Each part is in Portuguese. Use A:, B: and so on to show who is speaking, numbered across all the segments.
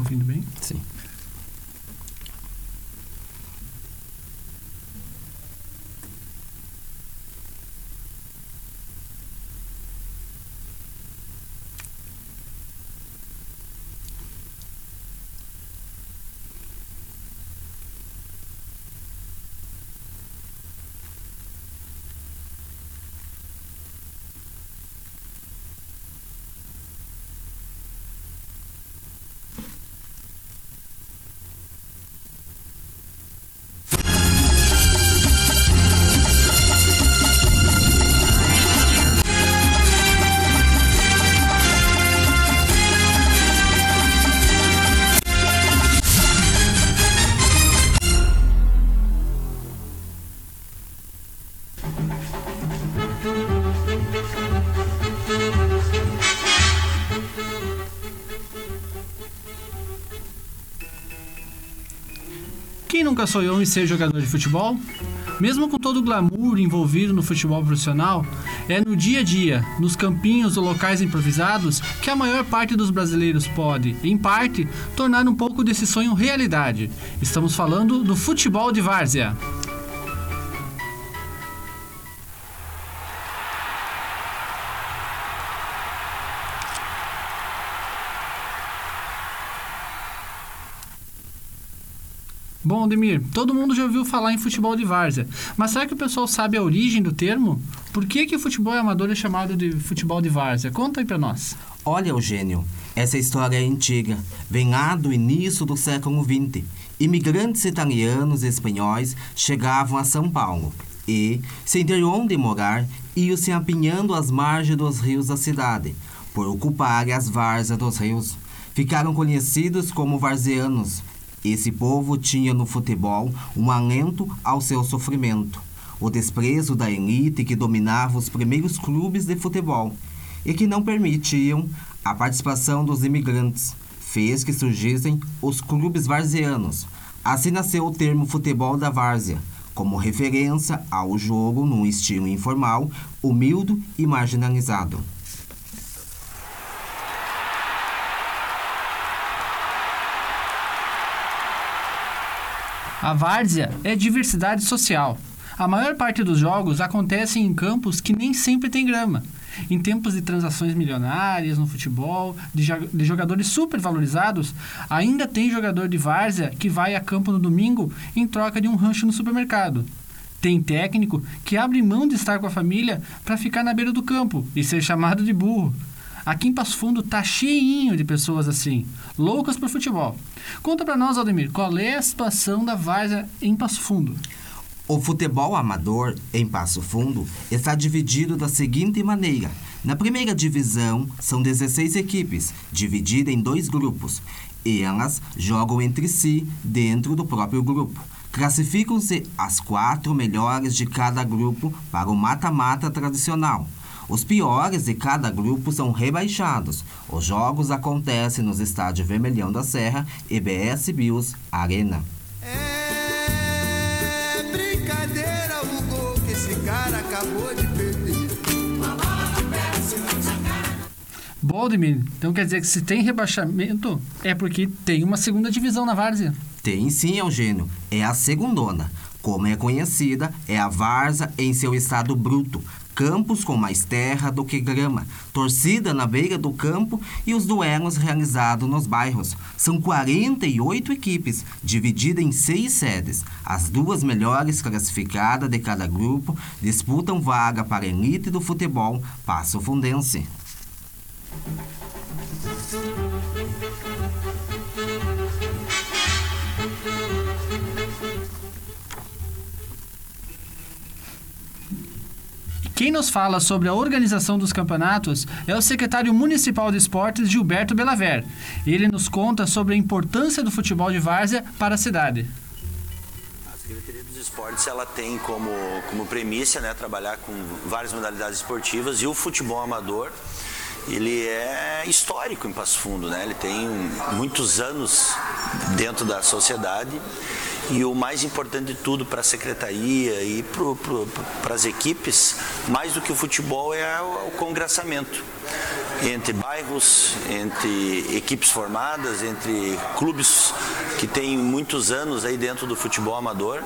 A: ouvindo bem?
B: Sim.
A: Nunca sonhou em ser jogador de futebol? Mesmo com todo o glamour envolvido no futebol profissional, é no dia a dia, nos campinhos ou locais improvisados, que a maior parte dos brasileiros pode, em parte, tornar um pouco desse sonho realidade. Estamos falando do futebol de várzea. Bom, Demir, todo mundo já ouviu falar em futebol de várzea, mas será que o pessoal sabe a origem do termo? Por que, que o futebol amador é chamado de futebol de várzea? Conta aí pra nós.
B: Olha, Eugênio, essa história é antiga. Vem lá do início do século XX. Imigrantes italianos e espanhóis chegavam a São Paulo e, sem ter onde morar, iam se apinhando às margens dos rios da cidade, por ocuparem as várzeas dos rios. Ficaram conhecidos como varzianos. Esse povo tinha no futebol um alento ao seu sofrimento, o desprezo da elite que dominava os primeiros clubes de futebol e que não permitiam a participação dos imigrantes, fez que surgissem os clubes varzianos. Assim nasceu o termo futebol da várzea, como referência ao jogo num estilo informal, humilde e marginalizado.
A: A várzea é diversidade social. A maior parte dos jogos acontecem em campos que nem sempre tem grama. Em tempos de transações milionárias no futebol, de, de jogadores supervalorizados, ainda tem jogador de várzea que vai a campo no domingo em troca de um rancho no supermercado. Tem técnico que abre mão de estar com a família para ficar na beira do campo e ser chamado de burro. Aqui em Passo Fundo tá cheinho de pessoas assim, loucas por futebol. Conta para nós, Aldemir, qual é a situação da várzea em Passo Fundo?
B: O futebol amador em Passo Fundo está dividido da seguinte maneira: na primeira divisão são 16 equipes, divididas em dois grupos, e elas jogam entre si dentro do próprio grupo. Classificam-se as quatro melhores de cada grupo para o mata-mata tradicional. Os piores de cada grupo são rebaixados. Os jogos acontecem nos estádios Vermelhão da Serra e BS Bills Arena.
C: É brincadeira o gol que esse cara acabou de perder.
A: Boldemir, então quer dizer que se tem rebaixamento é porque tem uma segunda divisão na várzea.
B: Tem sim, Eugênio. É a segundona. Como é conhecida, é a Varza em seu estado bruto. Campos com mais terra do que grama, torcida na beira do campo e os duelos realizados nos bairros. São 48 equipes, divididas em seis sedes. As duas melhores classificadas de cada grupo disputam vaga para a elite do futebol passo fundense.
A: Quem nos fala sobre a organização dos campeonatos é o secretário municipal de esportes Gilberto Belaver. Ele nos conta sobre a importância do futebol de várzea para a cidade.
D: A Secretaria dos Esportes ela tem como, como premissa né, trabalhar com várias modalidades esportivas e o futebol amador ele é histórico em Passo Fundo, né? ele tem muitos anos dentro da sociedade e o mais importante de tudo para a secretaria e para as equipes, mais do que o futebol, é o, congressamento. entre bairros, entre equipes formadas, entre clubes que têm muitos anos aí dentro do futebol amador,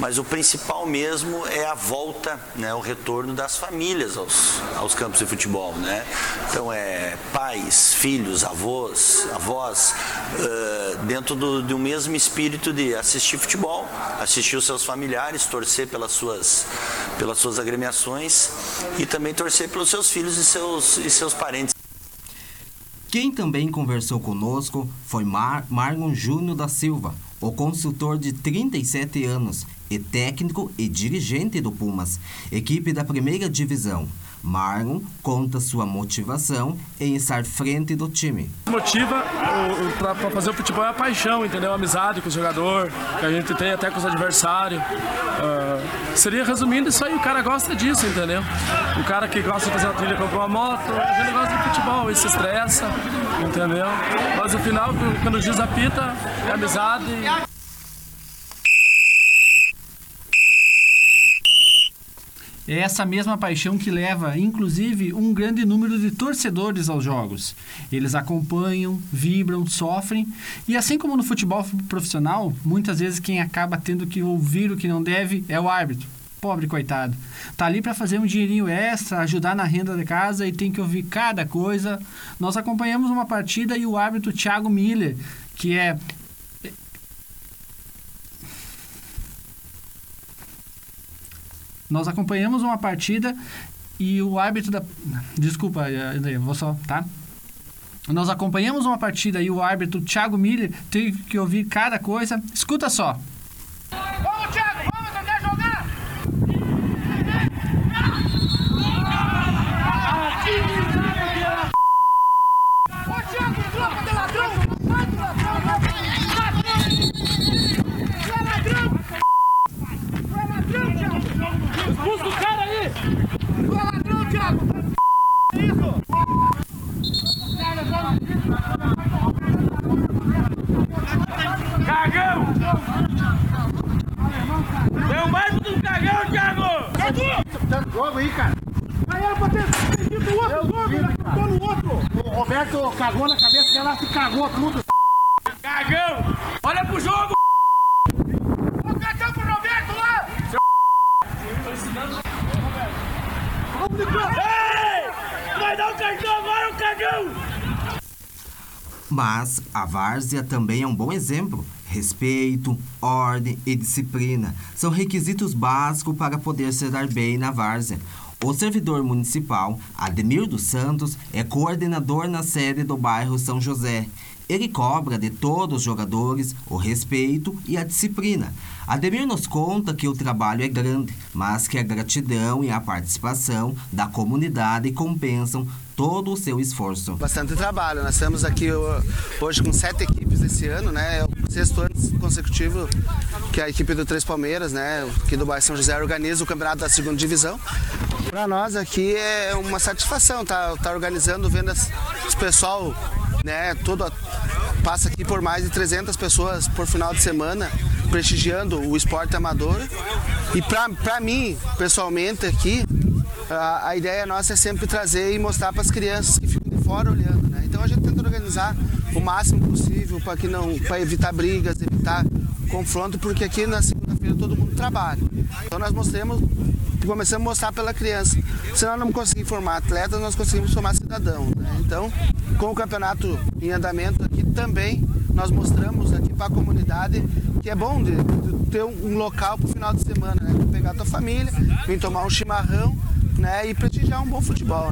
D: mas o principal mesmo é a volta, né, o retorno das famílias aos, aos campos de futebol, né? Então é pais, filhos, avós, avós, uh, dentro do, do mesmo espírito de assistir futebol, assistir os seus familiares, torcer pelas suas, pelas suas agremiações e também torcer pelos seus filhos e seus, e seus parentes.
B: Quem também conversou conosco foi Mar Marlon Júnior da Silva, o consultor de 37 anos e técnico e dirigente do Pumas, equipe da primeira divisão. Marlon conta sua motivação em estar frente do time.
E: Motiva para fazer o futebol é a paixão, entendeu? A amizade com o jogador, que a gente tem até com os adversários. Uh, seria resumindo isso aí, o cara gosta disso, entendeu? O cara que gosta de fazer uma trilha comprou uma moto, ele gosta de futebol, ele se estressa, entendeu? Mas no final, quando o juiz apita, é amizade.
A: É essa mesma paixão que leva, inclusive, um grande número de torcedores aos jogos. Eles acompanham, vibram, sofrem, e assim como no futebol profissional, muitas vezes quem acaba tendo que ouvir o que não deve é o árbitro. Pobre coitado. Tá ali para fazer um dinheirinho extra, ajudar na renda da casa e tem que ouvir cada coisa. Nós acompanhamos uma partida e o árbitro Thiago Miller, que é Nós acompanhamos uma partida e o árbitro da. Desculpa, André, vou só, tá? Nós acompanhamos uma partida e o árbitro Thiago Miller teve que ouvir cada coisa. Escuta só.
F: Vamos, Thiago, vamos, não quer jogar? Ô, Thiago, troca de ladrão! Vai do ladrão, ladrão! Tu é ladrão! Tu é ladrão, Thiago! Expulsa o cara aí! Tu é ladrão, Thiago! Isso!
G: Cagão! Deu mais do cagão, Thiago!
F: jogo aí, cara. Aí ter decidido o outro jogo, ele acabou no outro. O Roberto cagou na cabeça dela, se cagou tudo.
G: Cagão! Olha pro jogo!
F: Ô, cartão pro Roberto lá! Vamos de campo!
G: Ei! Vai dar o cartão agora, o cagão!
B: Mas a várzea também é um bom exemplo. Respeito, ordem e disciplina são requisitos básicos para poder se dar bem na várzea. O servidor municipal, Ademir dos Santos, é coordenador na sede do bairro São José. Ele cobra de todos os jogadores o respeito e a disciplina. Ademir nos conta que o trabalho é grande, mas que a gratidão e a participação da comunidade compensam todo o seu esforço.
H: Bastante trabalho. Nós estamos aqui hoje com sete equipes esse ano, né? Sexto ano consecutivo que a equipe do Três Palmeiras, né? Aqui do bairro São José organiza o campeonato da segunda divisão. Para nós aqui é uma satisfação tá, tá organizando, vendo esse pessoal, né? Todo passa aqui por mais de 300 pessoas por final de semana prestigiando o esporte amador. E para mim, pessoalmente aqui, a, a, ideia nossa é sempre trazer e mostrar para as crianças que ficam de fora olhando. Né? Então a gente tenta organizar máximo possível para que não, para evitar brigas, evitar confronto, porque aqui na segunda-feira todo mundo trabalha. Então nós mostramos, começamos a mostrar pela criança. Se nós não conseguimos formar atletas, nós conseguimos formar cidadão. Né? Então, com o campeonato em andamento aqui também nós mostramos aqui para a comunidade que é bom de, de ter um, local para o final de semana, né? Pegar a tua família, vir tomar um chimarrão, né? E prestigiar um bom futebol.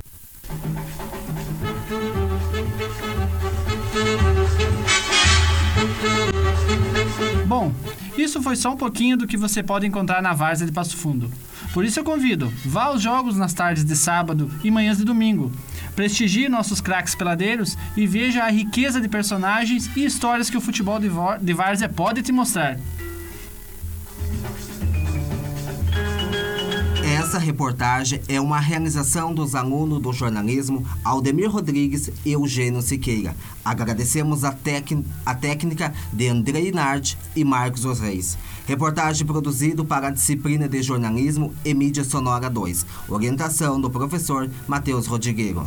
A: Bom, isso foi só um pouquinho do que você pode encontrar na Várzea de Passo Fundo. Por isso eu convido, vá aos jogos nas tardes de sábado e manhãs de domingo. Prestigie nossos craques peladeiros e veja a riqueza de personagens e histórias que o futebol de Várzea pode te mostrar.
B: Essa reportagem é uma realização dos alunos do jornalismo Aldemir Rodrigues e Eugênio Siqueira. Agradecemos a, a técnica de André Inart e Marcos Os Reis. Reportagem produzido para a disciplina de jornalismo e mídia sonora 2. Orientação do professor Matheus Rodrigueiro.